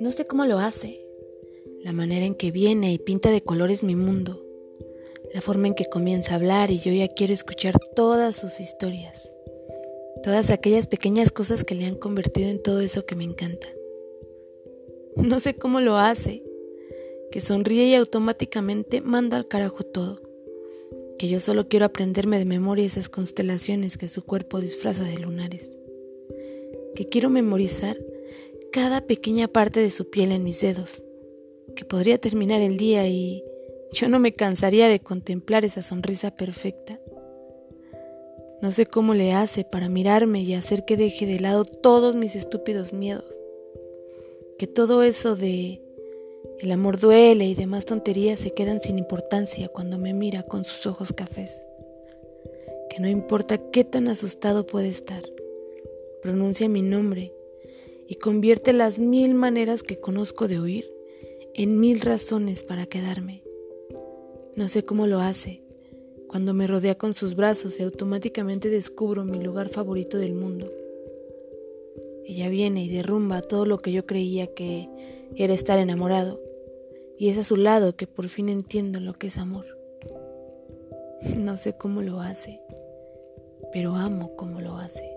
No sé cómo lo hace, la manera en que viene y pinta de colores mi mundo, la forma en que comienza a hablar y yo ya quiero escuchar todas sus historias, todas aquellas pequeñas cosas que le han convertido en todo eso que me encanta. No sé cómo lo hace, que sonríe y automáticamente mando al carajo todo, que yo solo quiero aprenderme de memoria esas constelaciones que su cuerpo disfraza de lunares, que quiero memorizar cada pequeña parte de su piel en mis dedos, que podría terminar el día y yo no me cansaría de contemplar esa sonrisa perfecta. No sé cómo le hace para mirarme y hacer que deje de lado todos mis estúpidos miedos. Que todo eso de el amor duele y demás tonterías se quedan sin importancia cuando me mira con sus ojos cafés. Que no importa qué tan asustado puede estar, pronuncia mi nombre y convierte las mil maneras que conozco de huir en mil razones para quedarme. No sé cómo lo hace, cuando me rodea con sus brazos y automáticamente descubro mi lugar favorito del mundo. Ella viene y derrumba todo lo que yo creía que era estar enamorado, y es a su lado que por fin entiendo lo que es amor. No sé cómo lo hace, pero amo cómo lo hace.